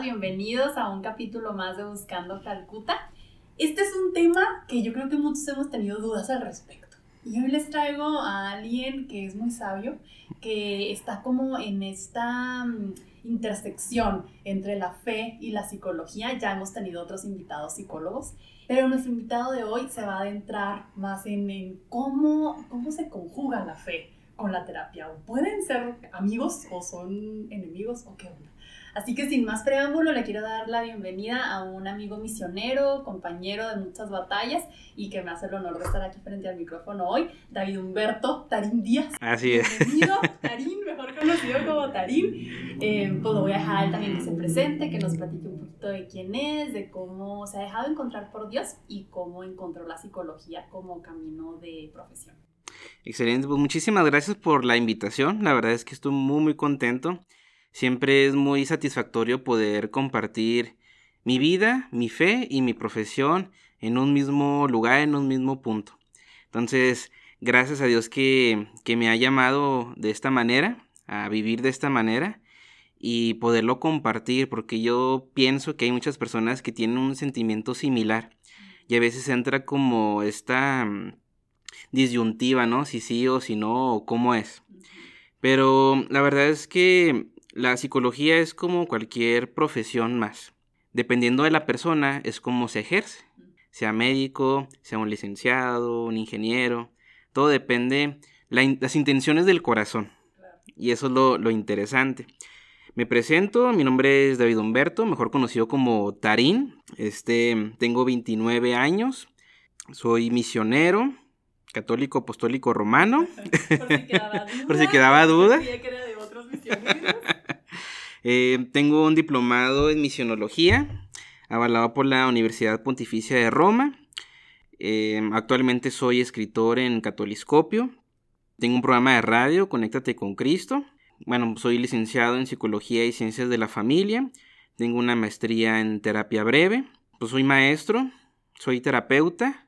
Todas, bienvenidos a un capítulo más de Buscando Calcuta. Este es un tema que yo creo que muchos hemos tenido dudas al respecto. Y hoy les traigo a alguien que es muy sabio, que está como en esta mm, intersección entre la fe y la psicología. Ya hemos tenido otros invitados psicólogos, pero nuestro invitado de hoy se va a adentrar más en, en cómo, cómo se conjuga la fe con la terapia. ¿Pueden ser amigos o son enemigos o qué onda? Así que sin más preámbulo, le quiero dar la bienvenida a un amigo misionero, compañero de muchas batallas y que me hace el honor de estar aquí frente al micrófono hoy, David Humberto Tarín Díaz. Así es. Bienvenido, Tarín, mejor conocido como Tarín. Eh, pues lo voy a dejar él también que se presente, que nos platique un poquito de quién es, de cómo se ha dejado encontrar por Dios y cómo encontró la psicología como camino de profesión. Excelente, pues muchísimas gracias por la invitación. La verdad es que estoy muy muy contento. Siempre es muy satisfactorio poder compartir mi vida, mi fe y mi profesión en un mismo lugar, en un mismo punto. Entonces, gracias a Dios que, que me ha llamado de esta manera, a vivir de esta manera y poderlo compartir, porque yo pienso que hay muchas personas que tienen un sentimiento similar y a veces entra como esta mm, disyuntiva, ¿no? Si sí o si no, o cómo es. Pero la verdad es que la psicología es como cualquier profesión más. Dependiendo de la persona, es como se ejerce. Sea médico, sea un licenciado, un ingeniero. Todo depende las intenciones del corazón. Y eso es lo, lo interesante. Me presento, mi nombre es David Humberto, mejor conocido como Tarín. Este, tengo 29 años, soy misionero, católico apostólico romano. Por si quedaba duda. Por si quedaba duda. Eh, tengo un diplomado en misionología, avalado por la Universidad Pontificia de Roma. Eh, actualmente soy escritor en Catoliscopio. Tengo un programa de radio, Conéctate con Cristo. Bueno, soy licenciado en Psicología y Ciencias de la Familia. Tengo una maestría en terapia breve. Pues soy maestro, soy terapeuta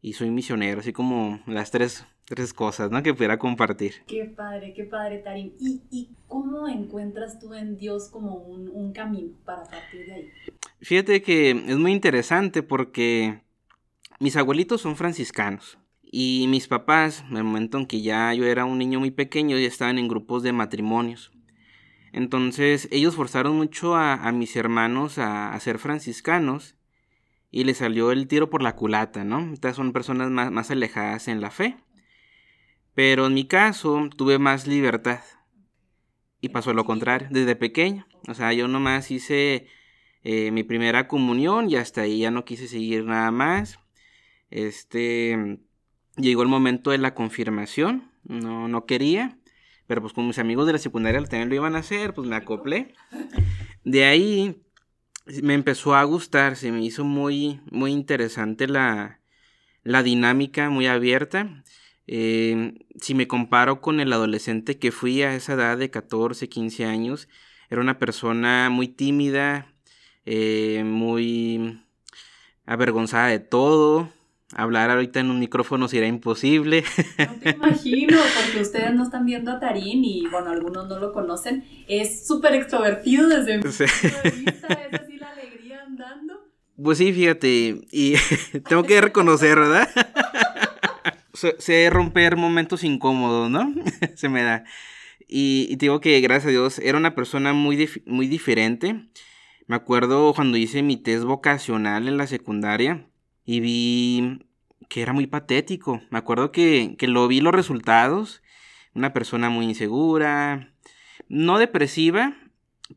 y soy misionero, así como las tres, tres cosas, ¿no? Que pudiera compartir. Qué padre, qué padre, Tarín. ¿Y, ¿Y, cómo encuentras tú en Dios como un, un camino para partir de ahí? Fíjate que es muy interesante porque mis abuelitos son franciscanos. Y mis papás, en el momento en que ya yo era un niño muy pequeño, ya estaban en grupos de matrimonios. Entonces ellos forzaron mucho a, a mis hermanos a, a, ser franciscanos y le salió el tiro por la culata, ¿no? Estas son personas más, más alejadas en la fe. Pero en mi caso tuve más libertad. Y pasó lo contrario, desde pequeño. O sea, yo nomás hice eh, mi primera comunión y hasta ahí ya no quise seguir nada más. Este, llegó el momento de la confirmación, no, no quería, pero pues con mis amigos de la secundaria también lo iban a hacer, pues me acoplé. De ahí me empezó a gustar, se me hizo muy, muy interesante la, la dinámica, muy abierta. Eh, si me comparo con el adolescente que fui a esa edad de 14, 15 años, era una persona muy tímida, eh, muy avergonzada de todo, hablar ahorita en un micrófono sería imposible. No te imagino, porque ustedes no están viendo a Tarín y, bueno, algunos no lo conocen. Es súper extrovertido desde mi punto de vista, es así la alegría andando. Pues sí, fíjate, y tengo que reconocer, ¿verdad? Sé romper momentos incómodos, ¿no? Se me da. Y, digo que, gracias a Dios, era una persona muy, muy diferente. Me acuerdo cuando hice mi test vocacional en la secundaria y vi que era muy patético. Me acuerdo que, que lo vi los resultados. Una persona muy insegura, no depresiva,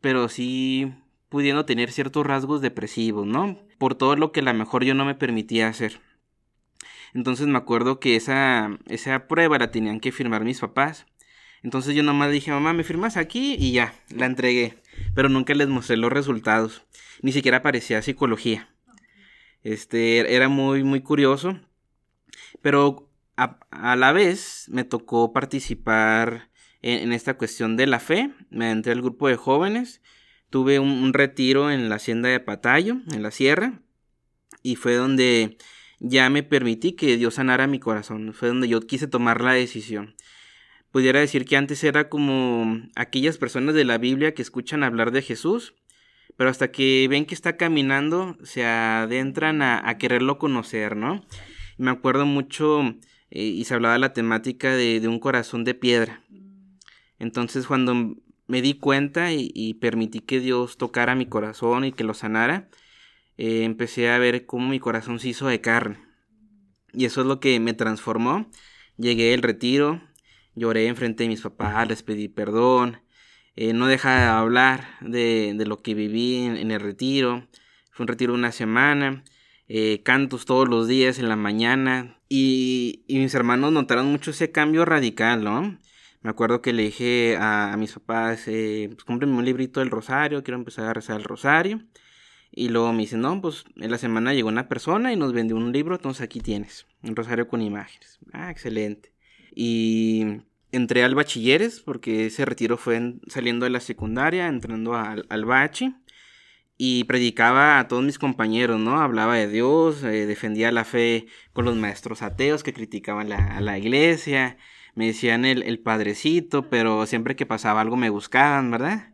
pero sí pudiendo tener ciertos rasgos depresivos, ¿no? Por todo lo que a lo mejor yo no me permitía hacer. Entonces me acuerdo que esa, esa prueba la tenían que firmar mis papás. Entonces yo nomás dije, mamá, ¿me firmas aquí? Y ya, la entregué. pero nunca les mostré los resultados. Ni siquiera parecía psicología. Este, era muy, muy curioso. Pero a, la vez me tocó participar en, esta cuestión de la fe. Me entré al grupo de jóvenes. Tuve un, retiro en la hacienda de Patayo, en la sierra. Y fue donde ya me permití que Dios sanara mi corazón. Fue donde yo quise tomar la decisión. Pudiera decir que antes era como aquellas personas de la Biblia que escuchan hablar de Jesús, pero hasta que ven que está caminando se adentran a, quererlo conocer, ¿no? Me acuerdo mucho eh, y se hablaba de la temática de, un corazón de piedra. Entonces cuando me di cuenta y, permití que Dios tocara mi corazón y que lo sanara, eh, empecé a ver cómo mi corazón se hizo de carne. Y eso es lo que me transformó. Llegué al retiro, lloré enfrente de mis papás, les pedí perdón. Eh, no deja de hablar de, lo que viví en, el retiro. Fue un retiro de una semana. Eh, cantos todos los días en la mañana. Y, mis hermanos notaron mucho ese cambio radical, ¿no? Me acuerdo que le dije a, mis papás, eh, pues cómprenme un librito del rosario, quiero empezar a rezar el rosario. Y luego me dicen, no, pues en la semana llegó una persona y nos vendió un libro, entonces aquí tienes, un rosario con imágenes. Ah, excelente. Y entré al bachilleres, porque ese retiro fue saliendo de la secundaria, entrando al, al bachi. Y predicaba a todos mis compañeros, ¿no? Hablaba de Dios, eh, defendía la fe con los maestros ateos que criticaban a la iglesia. Me decían el, el padrecito, pero siempre que pasaba algo me buscaban, ¿verdad?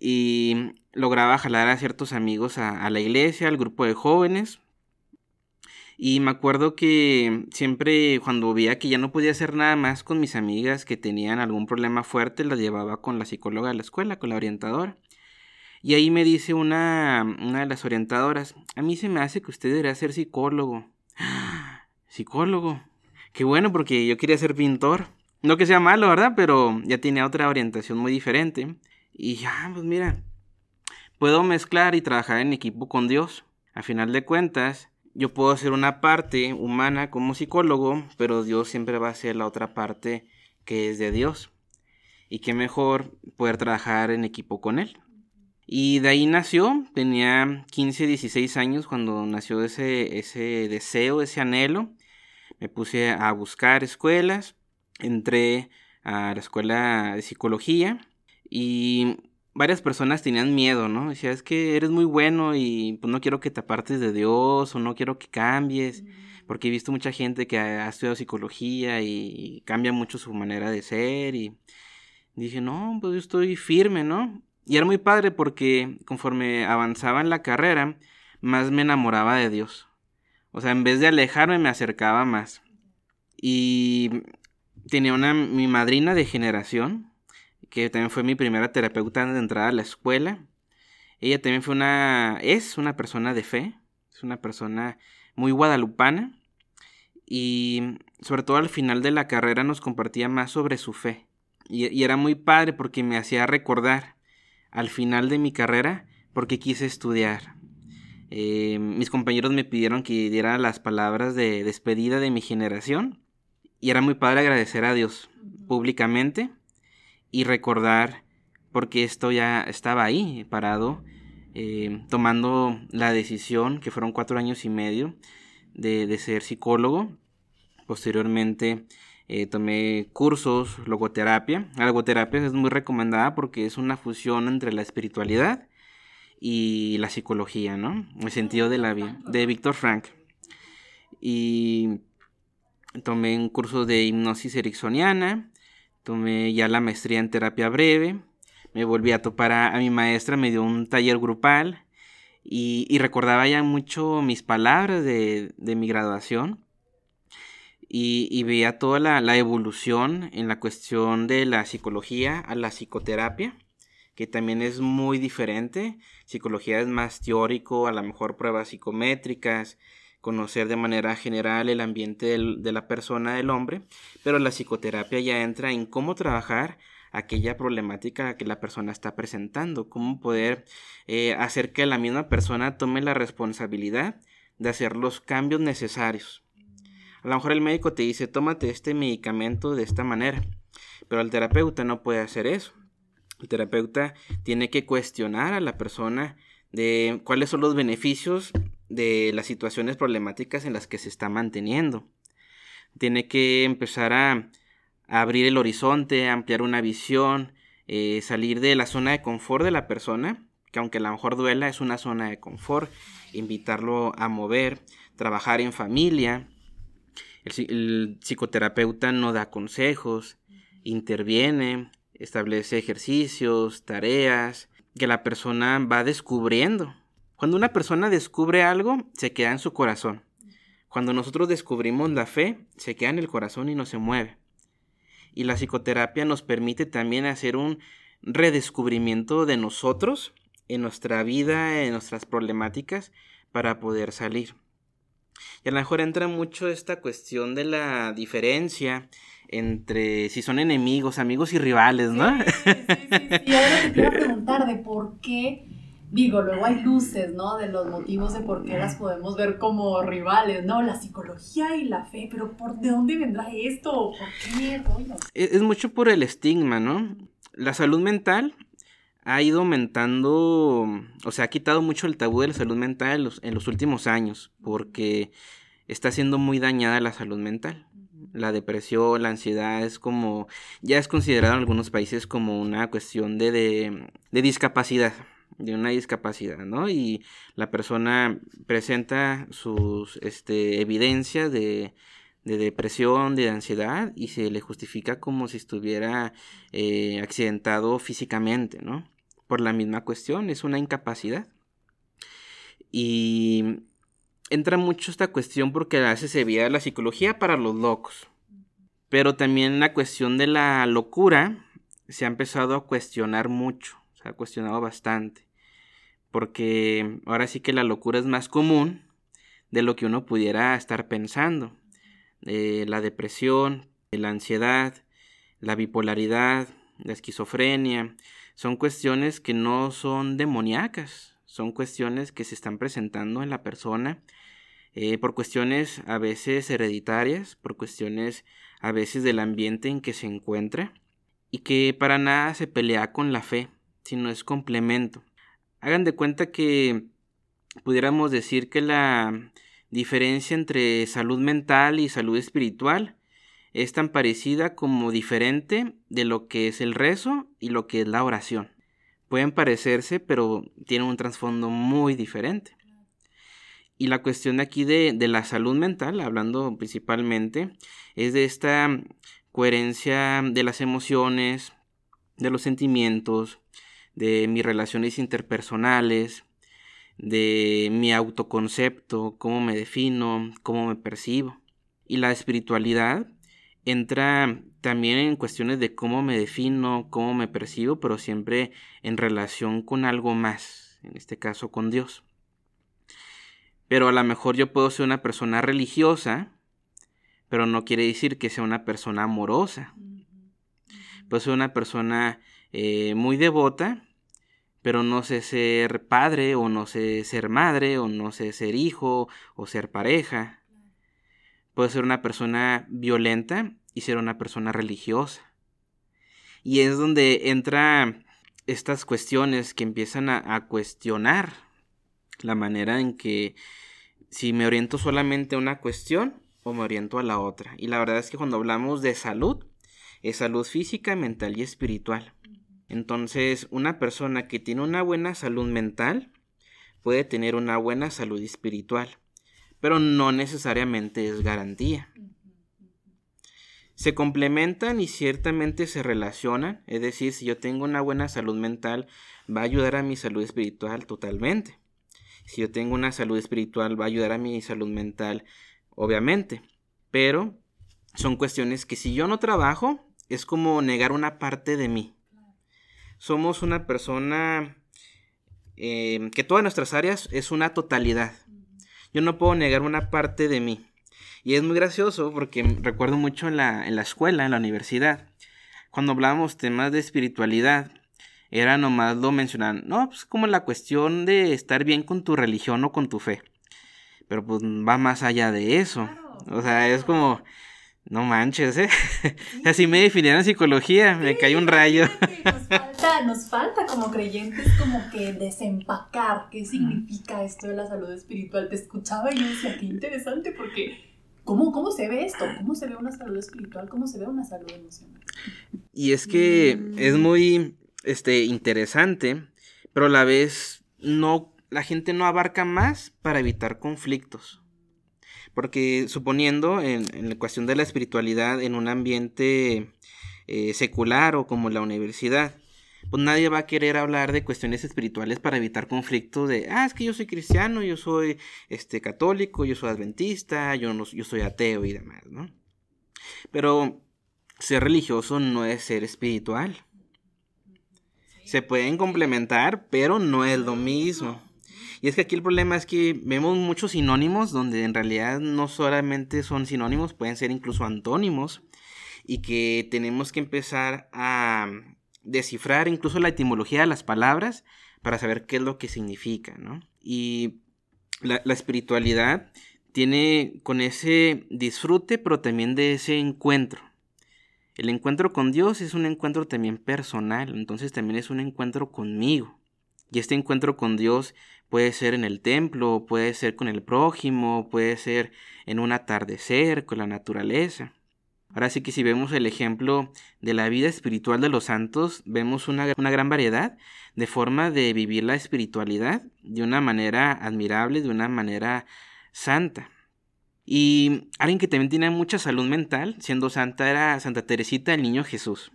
Y lograba jalar a ciertos amigos a, la iglesia, al grupo de jóvenes. Y me acuerdo que siempre cuando veía que ya no podía hacer nada más con mis amigas que tenían algún problema fuerte, las llevaba con la psicóloga de la escuela, con la orientadora. Y ahí me dice una, una de las orientadoras, a mí se me hace que usted debería ser psicólogo. Psicólogo. Qué bueno porque yo quería ser pintor. No que sea malo, ¿verdad? Pero ya tiene otra orientación muy diferente. Y ya, pues mira, puedo mezclar y trabajar en equipo con Dios. A final de cuentas, yo puedo ser una parte humana como psicólogo, pero Dios siempre va a ser la otra parte que es de Dios. Y qué mejor poder trabajar en equipo con Él. Y de ahí nació, tenía 15, 16 años cuando nació ese, ese deseo, ese anhelo. Me puse a buscar escuelas, entré a la escuela de psicología y varias personas tenían miedo, ¿no? Decía, es que eres muy bueno y pues no quiero que te apartes de Dios o no quiero que cambies, porque he visto mucha gente que ha, estudiado psicología y, cambia mucho su manera de ser y dije, no, pues yo estoy firme, ¿no? Y era muy padre porque conforme avanzaba en la carrera, más me enamoraba de Dios. O sea, en vez de alejarme, me acercaba más. Y tenía una, mi madrina de generación, que también fue mi primera terapeuta de entrada a la escuela. Ella también fue una, es una persona de fe, es una persona muy guadalupana y sobre todo al final de la carrera nos compartía más sobre su fe. Y, era muy padre porque me hacía recordar al final de mi carrera porque quise estudiar. Eh, mis compañeros me pidieron que diera las palabras de despedida de mi generación y era muy padre agradecer a Dios públicamente y recordar porque esto ya estaba ahí parado, eh, tomando la decisión, que fueron cuatro años y medio, de, ser psicólogo. Posteriormente eh, tomé cursos, logoterapia. La logoterapia es muy recomendada porque es una fusión entre la espiritualidad y la psicología, ¿no? El sentido de la vida, de Víctor Frank. Y tomé un curso de hipnosis ericksoniana, tomé ya la maestría en terapia breve, me volví a topar a, mi maestra, me dio un taller grupal y, recordaba ya mucho mis palabras de, mi graduación y, veía toda la, evolución en la cuestión de la psicología a la psicoterapia, que también es muy diferente. Psicología es más teórico, a lo mejor pruebas psicométricas, conocer de manera general el ambiente de la persona, del hombre, pero la psicoterapia ya entra en cómo trabajar aquella problemática que la persona está presentando, cómo poder eh, hacer que la misma persona tome la responsabilidad de hacer los cambios necesarios. A lo mejor el médico te dice, tómate este medicamento de esta manera, pero el terapeuta no puede hacer eso. El terapeuta tiene que cuestionar a la persona de cuáles son los beneficios de las situaciones problemáticas en las que se está manteniendo. Tiene que empezar a, abrir el horizonte, ampliar una visión, eh, salir de la zona de confort de la persona, que aunque a lo mejor duela, es una zona de confort, invitarlo a mover, trabajar en familia. el psicoterapeuta no da consejos, interviene, establece ejercicios, tareas, que la persona va descubriendo. Cuando una persona descubre algo, se queda en su corazón. Cuando nosotros descubrimos la fe, se queda en el corazón y no se mueve. Y la psicoterapia nos permite también hacer un redescubrimiento de nosotros, en nuestra vida, en nuestras problemáticas, para poder salir. Y a lo mejor entra mucho esta cuestión de la diferencia entre si son enemigos, amigos y rivales, ¿no? Sí, sí, sí, Y ahora te quiero preguntar de por qué, digo, luego hay luces, ¿no? De los motivos de por qué las podemos ver como rivales, ¿no? La psicología y la fe, pero ¿por de dónde vendrá esto? ¿Por qué? Es, es mucho por el estigma, ¿no? La salud mental ha ido aumentando, o sea, ha quitado mucho el tabú de la salud mental en los, en los últimos años, porque está siendo muy dañada la salud mental la depresión, la ansiedad es como, ya es considerado en algunos países como una cuestión de, de, discapacidad, de una discapacidad, ¿no? Y la persona presenta sus este, evidencias de, de depresión, de ansiedad, y se le justifica como si estuviera eh, accidentado físicamente, ¿no? Por la misma cuestión, es una incapacidad. Y entra mucho esta cuestión porque a veces se veía la psicología para los locos. Pero también la cuestión de la locura se ha empezado a cuestionar mucho, se ha cuestionado bastante. Porque ahora sí que la locura es más común de lo que uno pudiera estar pensando. Eh, la depresión, la ansiedad, la bipolaridad, la esquizofrenia, son cuestiones que no son demoníacas, son cuestiones que se están presentando en la persona eh, por cuestiones a veces hereditarias, por cuestiones a veces del ambiente en que se encuentra, y que para nada se pelea con la fe, sino es complemento. Hagan de cuenta que pudiéramos decir que la diferencia entre salud mental y salud espiritual es tan parecida como diferente de lo que es el rezo y lo que es la oración. Pueden parecerse, pero tienen un trasfondo muy diferente. Y la cuestión aquí de, de la salud mental, hablando principalmente, es de esta coherencia de las emociones, de los sentimientos, de mis relaciones interpersonales, de mi autoconcepto, cómo me defino, cómo me percibo. Y la espiritualidad entra también en cuestiones de cómo me defino, cómo me percibo, pero siempre en relación con algo más, en este caso con Dios. Pero a lo mejor yo puedo ser una persona religiosa, pero no quiere decir que sea una persona amorosa. Puedo ser una persona eh, muy devota, pero no sé ser padre, o no sé ser madre, o no sé ser hijo, o ser pareja. Puedo ser una persona violenta y ser una persona religiosa. Y es donde entra estas cuestiones que empiezan a cuestionar la manera en que si me oriento solamente a una cuestión o me oriento a la otra. Y la verdad es que cuando hablamos de salud, es salud física, mental y espiritual. Entonces, una persona que tiene una buena salud mental puede tener una buena salud espiritual, pero no necesariamente es garantía. Se complementan y ciertamente se relacionan, es decir, si yo tengo una buena salud mental, va a ayudar a mi salud espiritual totalmente. Si yo tengo una salud espiritual, va a ayudar a mi salud mental, obviamente. Pero son cuestiones que si yo no trabajo, es como negar una parte de mí. Somos una persona eh, que todas nuestras áreas es una totalidad. Yo no puedo negar una parte de mí. Y es muy gracioso porque recuerdo mucho en la, en la escuela, en la universidad, cuando hablábamos temas de espiritualidad, era nomás lo mencionan, no, pues como la cuestión de estar bien con tu religión o con tu fe. Pero pues va más allá de eso. O sea, es como, No manches, ¿eh? Así me definieron psicología, me cae un rayo. Nos falta, nos falta como creyentes como que desempacar qué significa esto de la salud espiritual. Te escuchaba y yo decía, qué interesante porque ¿cómo, cómo se ve esto? ¿Cómo se ve una salud espiritual? ¿Cómo se ve una salud emocional? Y es que es mm. muy este, interesante, pero a la vez no, la gente no abarca más para evitar conflictos. Porque suponiendo en, la cuestión de la espiritualidad en un ambiente eh, secular o como la universidad, pues nadie va a querer hablar de cuestiones espirituales para evitar conflictos de, ah, es que yo soy cristiano, yo soy este, católico, yo soy adventista, yo, no, yo soy ateo y demás, ¿no? Pero ser religioso no es ser espiritual. Se pueden complementar, pero no es lo mismo. Y es que aquí el problema es que vemos muchos sinónimos donde en realidad no solamente son sinónimos, pueden ser incluso antónimos y que tenemos que empezar a descifrar incluso la etimología de las palabras para saber qué es lo que significa, ¿no? Y la, la espiritualidad tiene con ese disfrute, pero también de ese encuentro. El encuentro con Dios es un encuentro también personal, entonces también es un encuentro conmigo. Y este encuentro con Dios puede ser en el templo, puede ser con el prójimo, puede ser en un atardecer, con la naturaleza. Ahora sí que si vemos el ejemplo de la vida espiritual de los santos, vemos una, una, gran variedad de forma de vivir la espiritualidad de una manera admirable, de una manera santa. Y alguien que también tiene mucha salud mental, siendo santa, era Santa Teresita el Niño Jesús.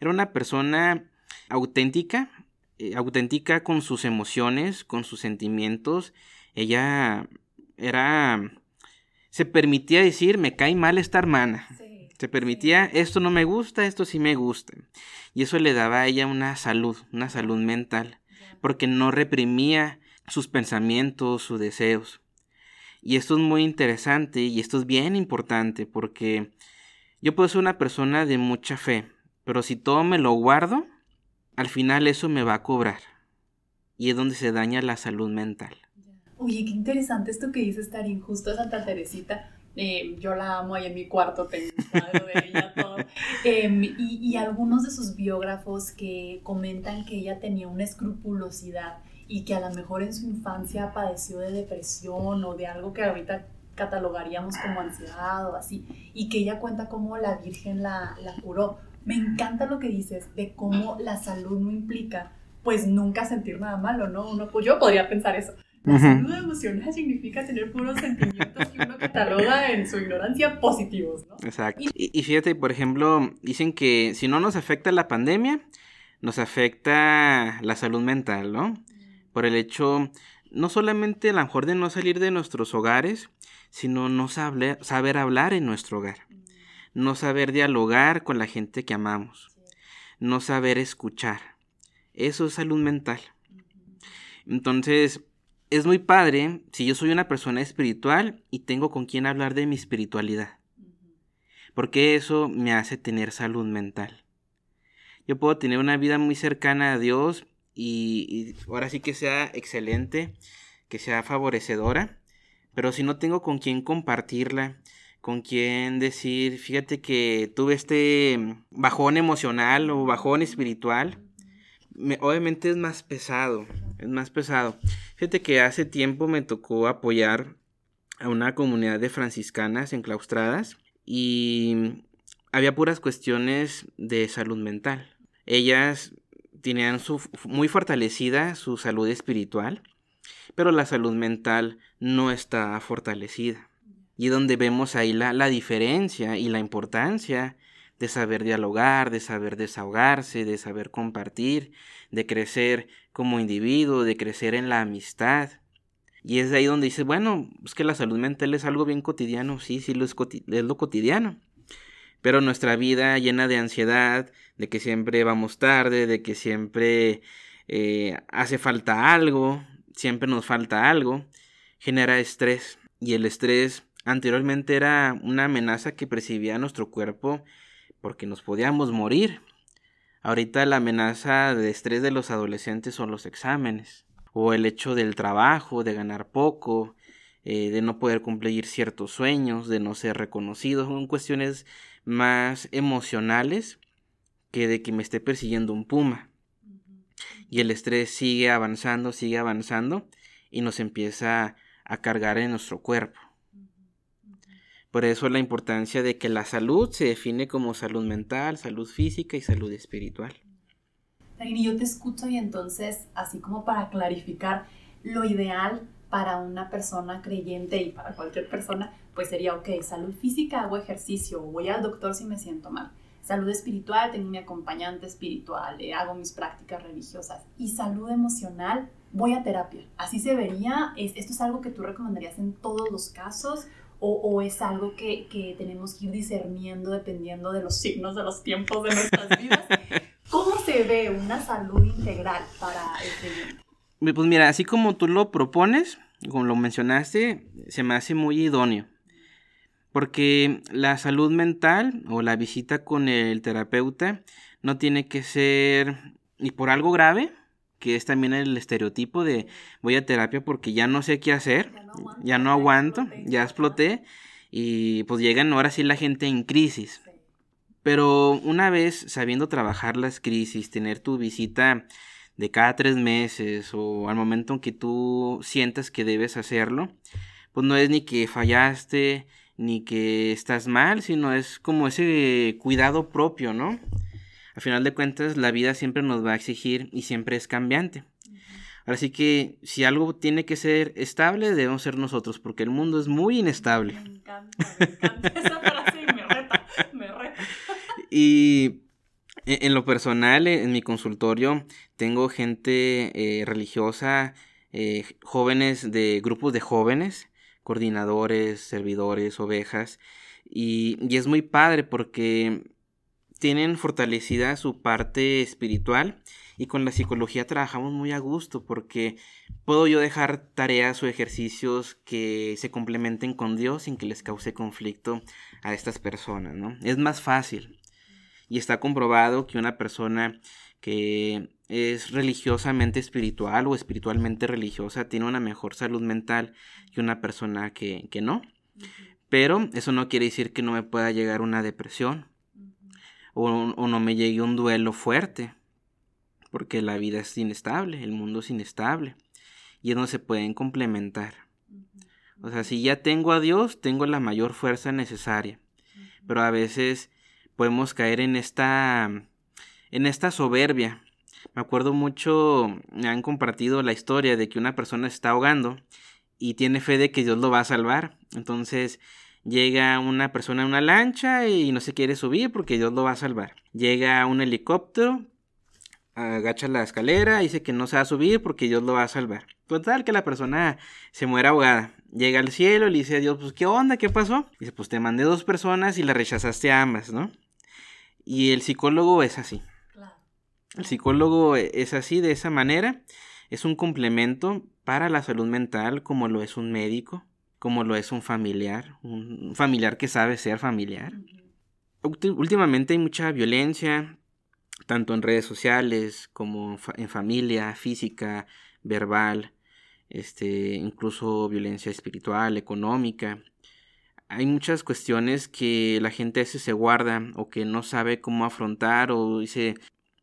Era una persona auténtica, eh, auténtica con sus emociones, con sus sentimientos. Ella era... se permitía decir, me cae mal esta hermana. se permitía, esto no me gusta, esto sí me gusta. Y eso le daba a ella una salud, una salud mental, porque no reprimía sus pensamientos, sus deseos. Y esto es muy interesante y esto es bien importante porque yo puedo ser una persona de mucha fe, pero si todo me lo guardo, al final eso me va a cobrar. Y es donde se daña la salud mental. Oye, qué interesante esto que dice estar injusto a Santa Teresita. Eh, yo la amo ahí en mi cuarto, tengo de ella, todo. Em, y, y algunos de sus biógrafos que comentan que ella tenía una escrupulosidad y que a lo mejor en su infancia padeció de depresión o de algo que ahorita catalogaríamos como ansiedad o así, y que ella cuenta cómo la Virgen la, la curó. Me encanta lo que dices de cómo la salud no implica, pues nunca sentir nada malo, ¿no? Uno, pues yo podría pensar eso. La salud emocional significa tener puros sentimientos que uno cataloga en su ignorancia positivos, ¿no? Exacto. Y, y fíjate, por ejemplo, dicen que si no nos afecta la pandemia, nos afecta la salud mental, ¿no? Por el hecho, no solamente a lo mejor de no salir de nuestros hogares, sino no saber, saber hablar en nuestro hogar no saber dialogar con la gente que amamos, no saber escuchar. Eso es salud mental. Entonces, es muy padre si yo soy una persona espiritual y tengo con quien hablar de mi espiritualidad. Porque eso me hace tener salud mental. Yo puedo tener una vida muy cercana a Dios y, ahora sí que sea excelente, que sea favorecedora, pero si no tengo con quien compartirla, con quien decir, fíjate que tuve este bajón emocional o bajón espiritual, obviamente es más pesado, es más pesado. Fíjate que hace tiempo me tocó apoyar a una comunidad de franciscanas enclaustradas y había puras cuestiones de salud mental. Ellas tenían su, muy fortalecida su salud espiritual, pero la salud mental no está fortalecida. Y donde vemos ahí la, la diferencia y la importancia de saber dialogar, de saber desahogarse, de saber compartir, de crecer como individuo, de crecer en la amistad. Y es de ahí donde dice, bueno, es que la salud mental es algo bien cotidiano, sí, sí, lo es, es lo cotidiano. Pero nuestra vida llena de ansiedad, de que siempre vamos tarde, de que siempre eh, hace falta algo, siempre nos falta algo, genera estrés. Y el estrés Anteriormente era una amenaza que percibía nuestro cuerpo porque nos podíamos morir. Ahorita la amenaza de estrés de los adolescentes son los exámenes o el hecho del trabajo, de ganar poco, eh, de no poder cumplir ciertos sueños, de no ser reconocido, son cuestiones más emocionales que de que me esté persiguiendo un puma. Y el estrés sigue avanzando, sigue avanzando y nos empieza a cargar en nuestro cuerpo. Por eso la importancia de que la salud se define como salud mental, salud física y salud espiritual. Y yo te escucho y entonces, así como para clarificar, lo ideal para una persona creyente y para cualquier persona, pues sería, ok, salud física, hago ejercicio, voy al doctor si me siento mal. Salud espiritual, tengo mi acompañante espiritual, eh, hago mis prácticas religiosas. Y salud emocional, voy a terapia. Así se vería. ¿Esto es algo que tú recomendarías en todos los casos? O, es algo que, que, tenemos que ir discerniendo dependiendo de los signos de los tiempos de nuestras vidas. ¿Cómo se ve una salud integral para el creyente? Pues mira, así como tú lo propones, como lo mencionaste, se me hace muy idóneo. Porque la salud mental o la visita con el terapeuta no tiene que ser ni por algo grave, que es también el estereotipo de voy a terapia porque ya no sé qué hacer, ya no aguanto, ya, exploté, y pues llegan ahora sí la gente en crisis. Pero una vez sabiendo trabajar las crisis, tener tu visita de cada tres meses o al momento en que tú sientas que debes hacerlo, pues no es ni que fallaste ni que estás mal, sino es como ese cuidado propio, ¿no? Al final de cuentas, la vida siempre nos va a exigir y siempre es cambiante. Ahora sí que si algo tiene que ser estable, debemos ser nosotros, porque el mundo es muy inestable. Me encanta, me encanta esa frase y me reta, me reta. Y e, en lo personal, en mi consultorio, tengo gente eh, religiosa, eh, jóvenes de grupos de jóvenes, coordinadores, servidores, ovejas, y, y es muy padre porque tienen fortalecida su parte espiritual y con la psicología trabajamos muy a gusto porque puedo yo dejar tareas o ejercicios que se complementen con Dios sin que les cause conflicto a estas personas, ¿no? Es más fácil y está comprobado que una persona que es religiosamente espiritual o espiritualmente religiosa tiene una mejor salud mental que una persona que, no. Pero eso no quiere decir que no me pueda llegar una depresión o, o, no me llegue un duelo fuerte, porque la vida es inestable, el mundo es inestable y no se pueden complementar. O sea, si ya tengo a Dios, tengo la mayor fuerza necesaria, pero a veces podemos caer en esta en esta soberbia. Me acuerdo mucho, me han compartido la historia de que una persona está ahogando y tiene fe de que Dios lo va a salvar. Entonces llega una persona en una lancha y no se quiere subir porque Dios lo va a salvar. Llega un helicóptero, agacha la escalera, dice que no se va a subir porque Dios lo va a salvar. Total que la persona se muere ahogada. Llega al cielo y le dice a Dios, pues ¿qué onda? ¿Qué pasó? Dice, pues te mandé dos personas y la rechazaste a ambas, ¿no? Y el psicólogo es así. El psicólogo es así, de esa manera. Es un complemento para la salud mental como lo es un médico, como lo es un familiar, un familiar que sabe ser familiar. Últimamente hay mucha violencia, tanto en redes sociales como en familia, física, verbal, este, incluso violencia espiritual, económica hay muchas cuestiones que la gente a se guarda o que no sabe cómo afrontar o dice,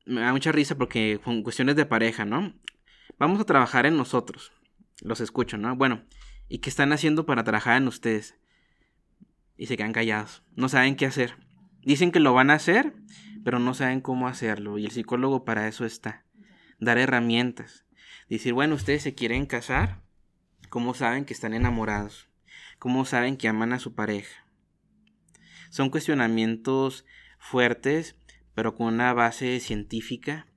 me da mucha risa porque con cuestiones de pareja, ¿no? Vamos a trabajar en nosotros. Los escucho, ¿no? Bueno, ¿y qué están haciendo para trabajar en ustedes? Y se quedan callados. No saben qué hacer. Dicen que lo van a hacer, pero no saben cómo hacerlo. Y el psicólogo para eso está. Dar herramientas. Decir, bueno, ustedes se quieren casar. ¿Cómo saben que están enamorados? ¿Cómo saben que aman a su pareja? Son cuestionamientos fuertes, pero con una base científica,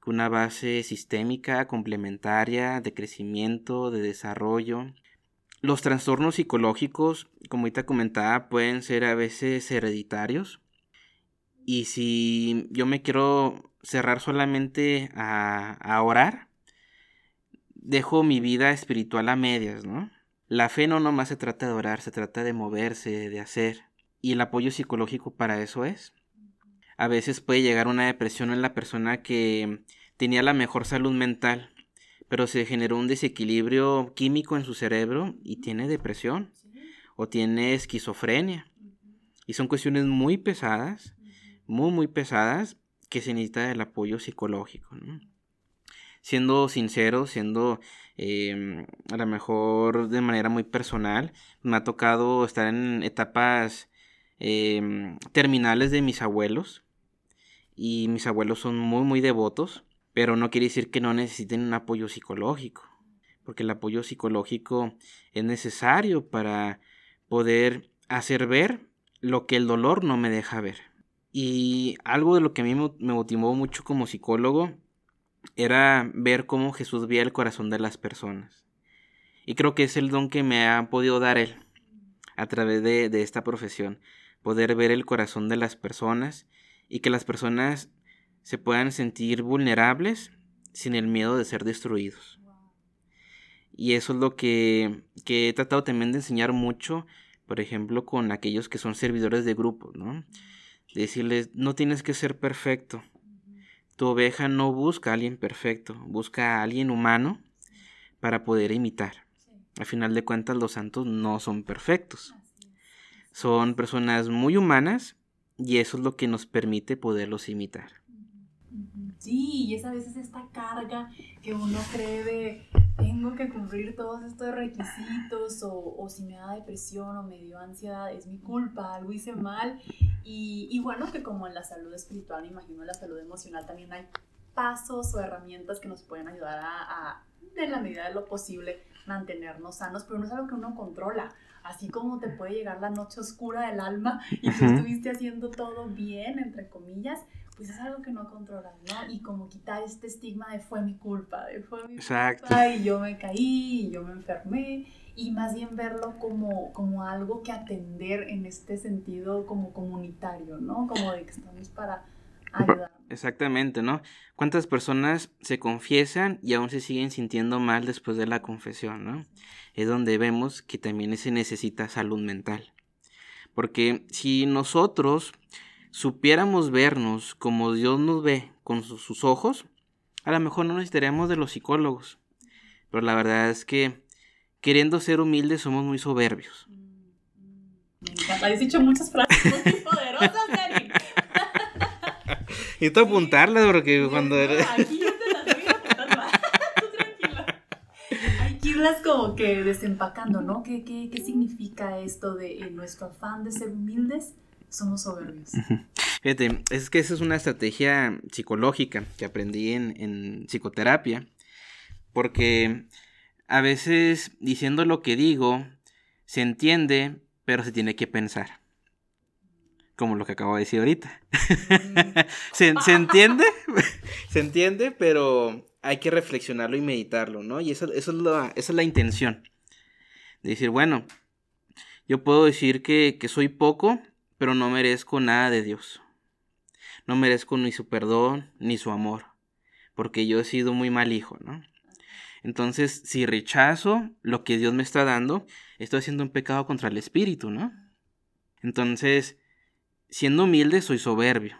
con una base sistémica, complementaria, de crecimiento, de desarrollo. Los trastornos psicológicos, como ahorita comentaba, pueden ser a veces hereditarios. Y si yo me quiero cerrar solamente a, orar, dejo mi vida espiritual a medias, ¿no? La fe no nomás se trata de orar, se trata de moverse, de hacer. Y el apoyo psicológico para eso es. A veces puede llegar una depresión en la persona que tenía la mejor salud mental, pero se generó un desequilibrio químico en su cerebro y tiene depresión o tiene esquizofrenia. Y son cuestiones muy pesadas, muy, muy pesadas, que se necesita el apoyo psicológico. Siendo sincero, siendo em, a lo mejor de manera muy personal, me ha tocado estar en etapas em, terminales de mis abuelos. Y mis abuelos son muy, muy devotos, pero no quiere decir que no necesiten un apoyo psicológico, porque el apoyo psicológico es necesario para poder hacer ver lo que el dolor no me deja ver. Y algo de lo que a mí me motivó mucho como psicólogo era ver cómo Jesús veía el corazón de las personas. Y creo que es el don que me ha podido dar Él a través de, de esta profesión. Poder ver el corazón de las personas y que las personas se puedan sentir vulnerables sin el miedo de ser destruidos. Y eso es lo que, que he tratado también de enseñar mucho, por ejemplo, con aquellos que son servidores de grupos, ¿no? decirles, no tienes que ser perfecto. Tu oveja no busca a alguien perfecto, busca a alguien humano para poder imitar. Al final de cuentas, los santos no son perfectos. Son personas muy humanas y eso es lo que nos permite poderlos imitar. Sí, y es a veces esta carga que uno cree de tengo que cumplir todos estos requisitos o, o, si me da depresión o me dio ansiedad, es mi culpa, algo hice mal. Y, y bueno, que como en la salud espiritual, me imagino en la salud emocional también hay pasos o herramientas que nos pueden ayudar a, a, en la medida de lo posible, mantenernos sanos, pero no es algo que uno controla. Así como te puede llegar la noche oscura del alma y tú estuviste haciendo todo bien, entre comillas, pues es algo que no controlas, ¿no? Y como quitar este estigma de fue mi culpa, de fue mi Exacto. culpa y yo me caí y yo me enfermé y más bien verlo como, como algo que atender en este sentido como comunitario, ¿no? Como de que estamos para ayudar. Exactamente, ¿no? ¿Cuántas personas se confiesan y aún se siguen sintiendo mal después de la confesión, ¿no? Es donde vemos que también se necesita salud mental. Porque si nosotros supiéramos vernos como Dios nos ve con sus ojos, a lo mejor no necesitaríamos de los psicólogos. Pero la verdad es que queriendo ser humildes somos muy soberbios. Me encanta, has dicho muchas frases muy poderosas, Eric. Necesito apuntarlas porque cuando... Aquí yo te las voy a apuntar, tú tranquila. Hay que irlas como que desempacando, ¿no? ¿Qué, qué, qué significa esto de en nuestro afán de ser humildes? Somos soberbios. Fíjate, es que esa es una estrategia psicológica que aprendí en, psicoterapia, porque a veces diciendo lo que digo se entiende, pero se tiene que pensar. Como lo que acabo de decir ahorita. ¿Se, ¿Se, entiende? se entiende, pero hay que reflexionarlo y meditarlo, ¿no? Y eso, eso es la, esa es la intención. De decir, bueno, yo puedo decir que soy poco, pero no merezco nada de Dios. No merezco ni su perdón ni su amor, porque yo he sido muy mal hijo, ¿no? Entonces, si rechazo lo que Dios me está dando, estoy haciendo un pecado contra el Espíritu, ¿no? Entonces, siendo humilde, soy soberbio,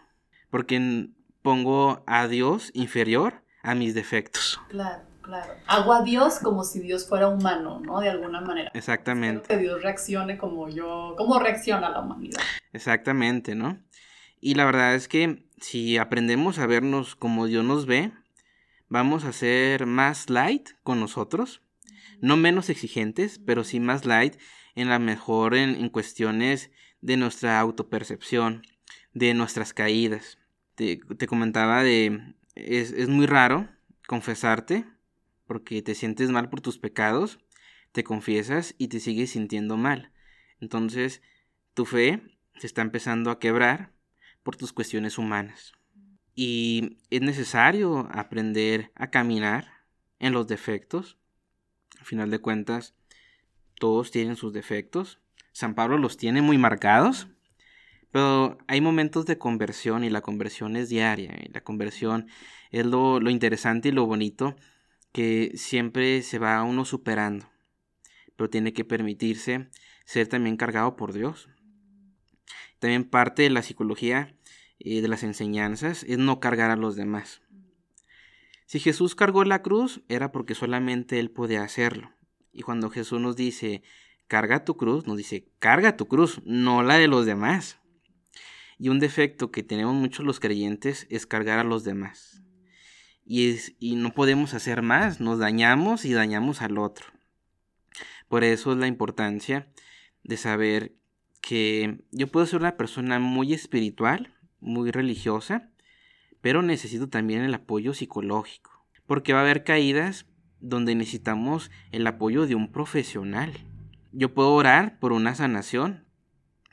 porque pongo a Dios inferior a mis defectos. Claro. Claro. Hago a Dios como si Dios fuera humano, ¿no? De alguna manera. Exactamente. Espero que Dios reaccione como yo, como reacciona la humanidad. Exactamente, ¿no? Y la verdad es que si aprendemos a vernos como Dios nos ve, vamos a ser más light con nosotros, no menos exigentes, pero sí más light en la mejor en, en cuestiones de nuestra autopercepción, de nuestras caídas. Te, te comentaba de, es, es muy raro confesarte, porque te sientes mal por tus pecados, te confiesas y te sigues sintiendo mal. Entonces, tu fe se está empezando a quebrar por tus cuestiones humanas. Y es necesario aprender a caminar en los defectos. Al final de cuentas, todos tienen sus defectos. San Pablo los tiene muy marcados. Pero hay momentos de conversión y la conversión es diaria. Y la conversión es lo, lo interesante y lo bonito que siempre se va uno superando, pero tiene que permitirse ser también cargado por Dios. También parte de la psicología y de las enseñanzas es no cargar a los demás. Si Jesús cargó la cruz, era porque solamente Él podía hacerlo. Y cuando Jesús nos dice, carga tu cruz, nos dice, carga tu cruz, no la de los demás. Y un defecto que tenemos muchos los creyentes es cargar a los demás. Y, es, y no podemos hacer más, nos dañamos y dañamos al otro. Por eso es la importancia de saber que yo puedo ser una persona muy espiritual, muy religiosa, pero necesito también el apoyo psicológico, porque va a haber caídas donde necesitamos el apoyo de un profesional. Yo puedo orar por una sanación,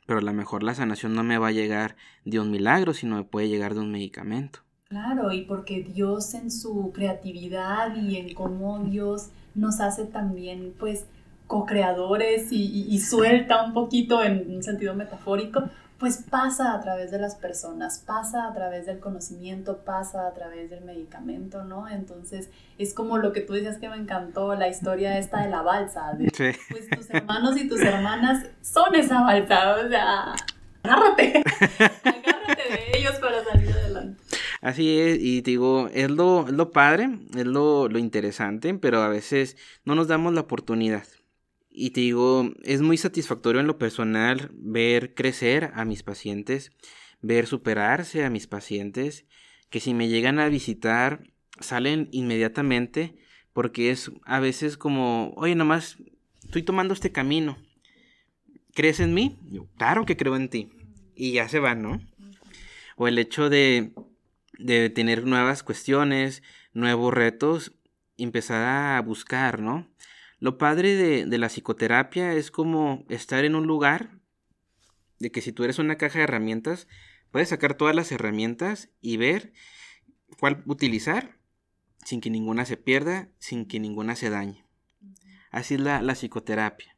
pero a lo mejor la sanación no me va a llegar de un milagro, sino me puede llegar de un medicamento. Claro, y porque Dios en su creatividad y en cómo Dios nos hace también, pues, co-creadores y, y, suelta un poquito en un sentido metafórico, pues pasa a través de las personas, pasa a través del conocimiento, pasa a través del medicamento, ¿no? Entonces es como lo que tú decías que me encantó, la historia esta de la balsa, de pues tus hermanos y tus hermanas son esa balsa, o sea, agárrate, agárrate de ellos para salir. Así es, y digo, es lo, es lo padre, es lo, lo interesante, pero a veces no nos damos la oportunidad. Y te digo, es muy satisfactorio en lo personal ver crecer a mis pacientes, ver superarse a mis pacientes, que si me llegan a visitar salen inmediatamente porque es a veces como, oye, nomás estoy tomando este camino. ¿Crees en mí? Claro que creo en ti. Y ya se van, ¿no? O el hecho de, de tener nuevas cuestiones, nuevos retos, empezar a buscar, ¿no? Lo padre de, la psicoterapia es como estar en un lugar de que si tú eres una caja de herramientas, puedes sacar todas las herramientas y ver cuál utilizar sin que ninguna se pierda, sin que ninguna se dañe. Así es la, psicoterapia.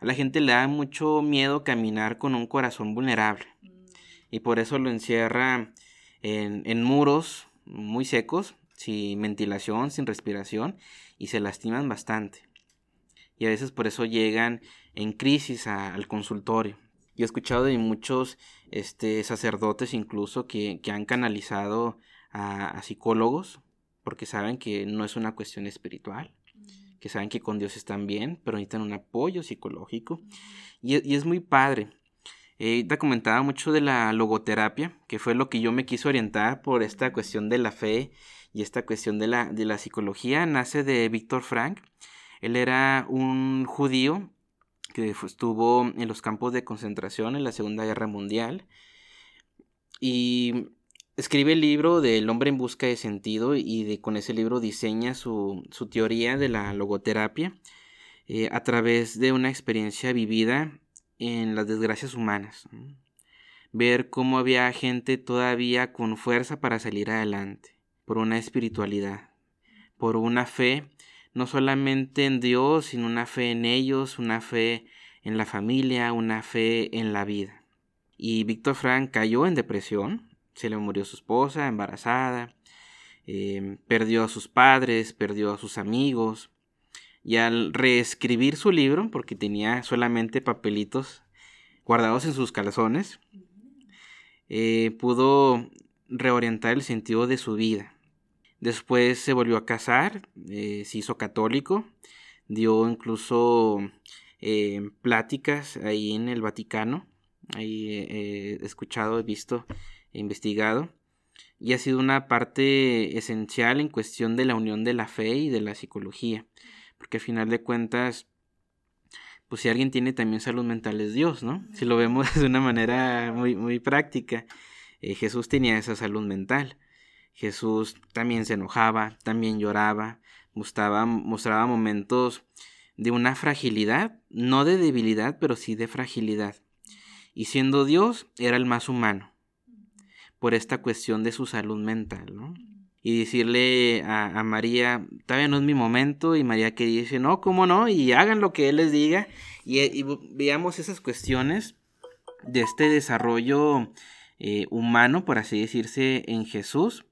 A la gente le da mucho miedo caminar con un corazón vulnerable y por eso lo encierra en, en muros muy secos, sin ventilación, sin respiración y se lastiman bastante y a veces por eso llegan en crisis al consultorio. Yo he escuchado de muchos este, sacerdotes incluso que, han canalizado a, psicólogos porque saben que no es una cuestión espiritual, que saben que con Dios están bien, pero necesitan un apoyo psicológico. Y, es muy padre. Eh, te comentaba mucho de la logoterapia, que fue lo que yo me quise orientar por esta cuestión de la fe y esta cuestión de la, de la psicología. Nace de Víctor Frank él era un judío que estuvo en los campos de concentración en la Segunda Guerra Mundial y escribe el libro del hombre en busca de sentido y de, con ese libro diseña su, teoría de la logoterapia eh, a través de una experiencia vivida en las desgracias humanas. Ver cómo había gente todavía con fuerza para salir adelante, por una espiritualidad, por una fe no solamente en Dios, sino una fe en ellos, una fe en la familia, una fe en la vida. Y Víctor Frank cayó en depresión, se le murió su esposa embarazada, em, perdió a sus padres, perdió a sus amigos, y al reescribir su libro, porque tenía solamente papelitos guardados en sus calzones, eh, pudo reorientar el sentido de su vida. Después se volvió a casar, eh, se hizo católico, dio incluso eh, pláticas ahí en el Vaticano, ahí he escuchado, he visto, he investigado, y ha sido una parte esencial en cuestión de la unión de la fe y de la psicología, porque al final de cuentas, pues si alguien tiene también salud mental es Dios, ¿no? Si lo vemos de una manera muy, muy práctica, eh, Jesús tenía esa salud mental. Jesús también se enojaba, también lloraba, mostraba, mostraba momentos de una fragilidad, no de debilidad, pero sí de fragilidad. Y siendo Dios, era el más humano, por esta cuestión de su salud mental, ¿no? Y decirle a, María, todavía no es mi momento, y María que dice, no, ¿cómo no? Y hagan lo que Él les diga, y, veamos esas cuestiones de este desarrollo eh, humano, por así decirse, en Jesús,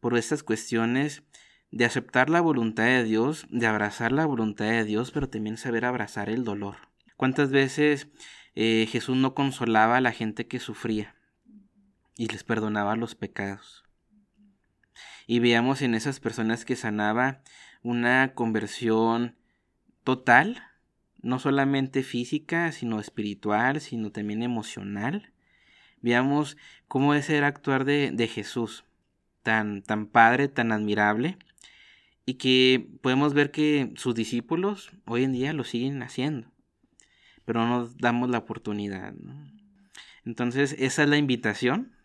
por estas cuestiones de aceptar la voluntad de Dios, de abrazar la voluntad de Dios, pero también saber abrazar el dolor. ¿Cuántas veces eh, Jesús no consolaba a la gente que sufría y les perdonaba los pecados? Y veíamos en esas personas que sanaba una conversión total, no solamente física, sino espiritual, sino también emocional. Veamos cómo es el actuar de, de Jesús, tan, tan padre, tan admirable, y que podemos ver que sus discípulos hoy en día lo siguen haciendo, pero no nos damos la oportunidad. Entonces, esa es la invitación.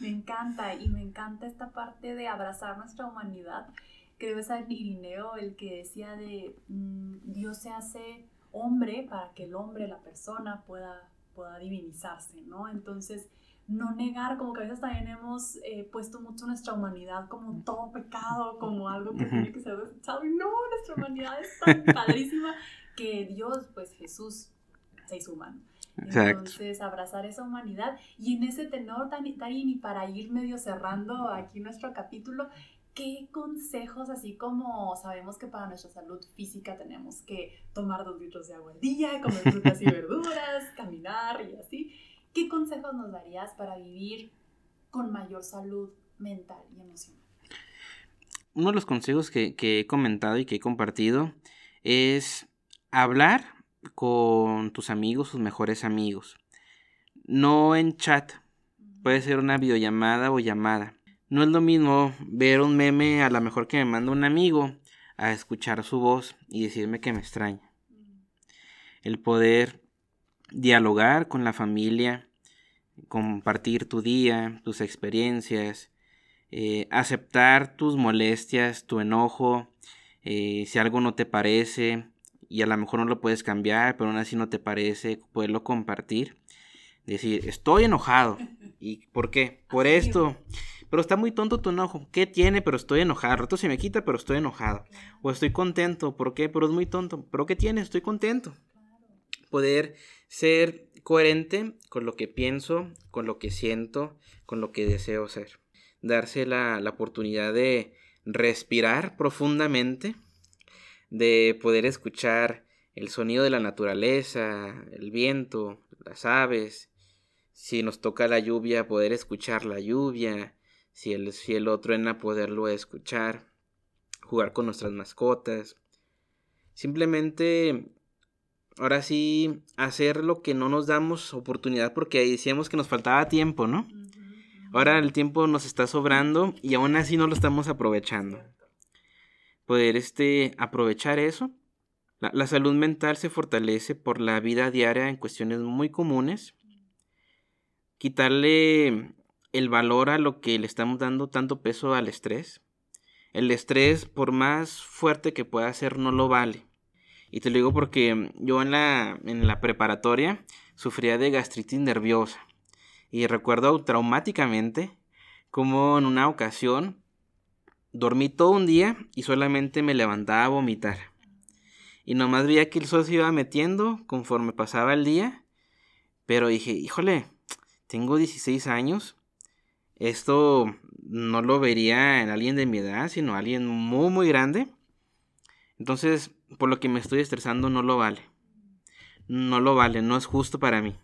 Me encanta, y me encanta esta parte de abrazar nuestra humanidad. Creo que es Irineo el que decía de mm, Dios se hace hombre para que el hombre, la persona, pueda, pueda divinizarse, ¿no? Entonces, no negar, como que a veces también hemos eh, puesto mucho nuestra humanidad como todo pecado, como algo que tiene que ser desechado. Y no, nuestra humanidad es tan padrísima que Dios, pues Jesús, se hizo humano. Entonces, abrazar esa humanidad. Y en ese tenor, Tarini, para ir medio cerrando aquí nuestro capítulo, ¿qué consejos, así como sabemos que para nuestra salud física tenemos que tomar dos litros de agua al día, comer frutas y verduras, caminar y así? ¿Qué consejos nos darías para vivir con mayor salud mental y emocional? Uno de los consejos que, he comentado y que he compartido es hablar con tus amigos, tus mejores amigos. No en chat. Puede ser una videollamada o llamada. No es lo mismo ver un meme a lo mejor que me manda un amigo a escuchar su voz y decirme que me extraña. El poder dialogar con la familia, compartir tu día, tus experiencias, eh, aceptar tus molestias, tu enojo, eh, si algo no te parece y a lo mejor no lo puedes cambiar, pero aún así no te parece, poderlo compartir. Decir, estoy enojado. ¿Y por qué? Por esto. Pero está muy tonto tu enojo. ¿Qué tiene? Pero estoy enojado. Rato se me quita, pero estoy enojado. O estoy contento. ¿Por qué? Pero es muy tonto. ¿Pero qué tiene? Estoy contento. Poder ser coherente con lo que pienso, con lo que siento, con lo que deseo ser. Darse la, oportunidad de respirar profundamente, de poder escuchar el sonido de la naturaleza, el viento, las aves, si nos toca la lluvia, poder escuchar la lluvia, si el cielo truena, poderlo escuchar, jugar con nuestras mascotas, simplemente ahora sí hacer lo que no nos damos oportunidad porque decíamos que nos faltaba tiempo, ¿no? Ahora el tiempo nos está sobrando y aún así no lo estamos aprovechando. Poder este, aprovechar eso. La, la salud mental se fortalece por la vida diaria en cuestiones muy comunes. Quitarle el valor a lo que le estamos dando tanto peso al estrés. El estrés, por más fuerte que pueda ser, no lo vale. Y te lo digo porque yo en la, en la preparatoria sufría de gastritis nerviosa. Y recuerdo traumáticamente como en una ocasión dormí todo un día y solamente me levantaba a vomitar. Y nomás veía que el sol se iba metiendo conforme pasaba el día. Pero dije, híjole, tengo 16 años. Esto no lo vería en alguien de mi edad, sino alguien muy, muy grande. Entonces por lo que me estoy estresando no lo vale. No lo vale, no es justo para mí.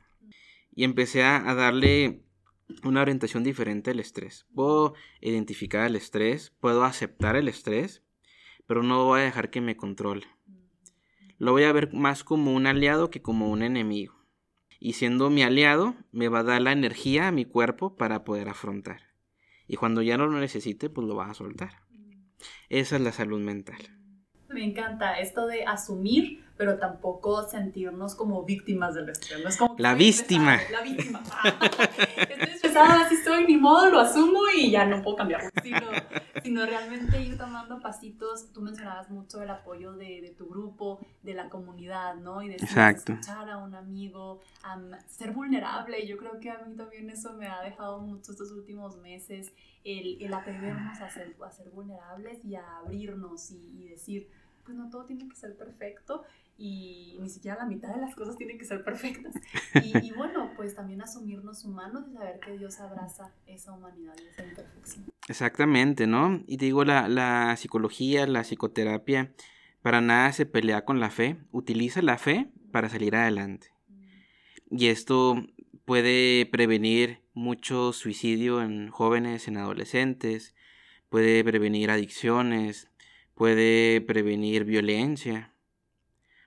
Y empecé a, darle una orientación diferente al estrés. Puedo identificar el estrés, puedo aceptar el estrés, pero no voy a dejar que me controle. Lo voy a ver más como un aliado que como un enemigo. Y siendo mi aliado, me va a dar la energía a mi cuerpo para poder afrontar. Y cuando ya no lo necesite, pues lo va a soltar. Esa es la salud mental. Me encanta esto de asumir, pero tampoco sentirnos como víctimas del estrés. No es como la víctima. La víctima. estoy estresada, así estoy, ni modo, lo asumo y ya no puedo cambiarlo. Sino, realmente ir tomando pasitos. Tú mencionabas mucho el apoyo de, tu grupo, de la comunidad, ¿no? Y de escuchar a un amigo, ser vulnerable. Yo creo que a mí también eso me ha dejado mucho estos últimos meses, el, el atrevernos a ser, a ser vulnerables y a abrirnos y decir, pues no todo tiene que ser perfecto y ni siquiera la mitad de las cosas tienen que ser perfectas. Y, bueno, pues también asumirnos humanos y saber que Dios abraza esa humanidad y esa imperfección. Exactamente, ¿no? Y digo, la, la psicología, la psicoterapia, para nada se pelea con la fe, utiliza la fe para salir adelante. Mm. Y esto puede prevenir mucho suicidio en jóvenes, en adolescentes, puede prevenir adicciones, puede prevenir violencia,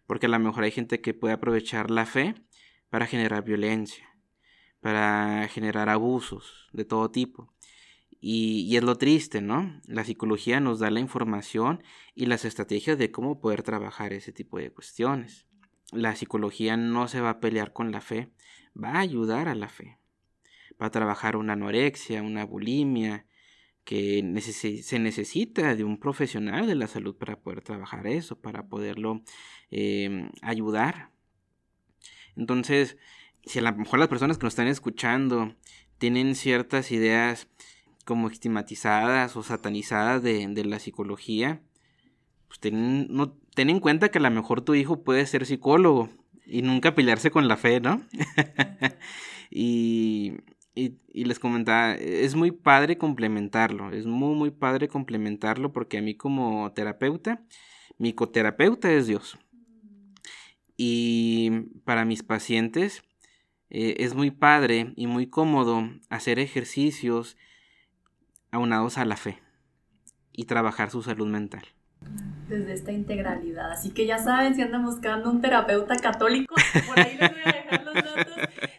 porque a lo mejor hay gente que puede aprovechar la fe para generar violencia, para generar abusos de todo tipo. Y, es lo triste, ¿no? La psicología nos da la información y las estrategias de cómo poder trabajar ese tipo de cuestiones. La psicología no se va a pelear con la fe, va a ayudar a la fe. Va a trabajar una anorexia, una bulimia, que se necesita de un profesional de la salud para poder trabajar eso, para poderlo em, ayudar. Entonces, si a lo mejor las personas que nos están escuchando tienen ciertas ideas como estigmatizadas o satanizadas de, la psicología, pues ten, no, ten en cuenta que a lo mejor tu hijo puede ser psicólogo y nunca pelearse con la fe, ¿no? y, y, les comentaba, es muy padre complementarlo, es muy, muy padre complementarlo porque a mí como terapeuta, mi coterapeuta es Dios. Y para mis pacientes eh, es muy padre y muy cómodo hacer ejercicios aunados a la fe y trabajar su salud mental. Desde esta integralidad. Así que ya saben, si andan buscando un terapeuta católico, por ahí les voy a dejar los datos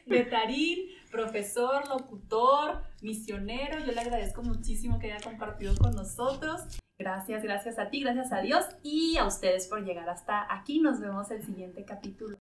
de Tarín, profesor, locutor, misionero. Yo le agradezco muchísimo que haya compartido con nosotros. Gracias, gracias a ti, gracias a Dios y a ustedes por llegar hasta aquí. Nos vemos el siguiente capítulo.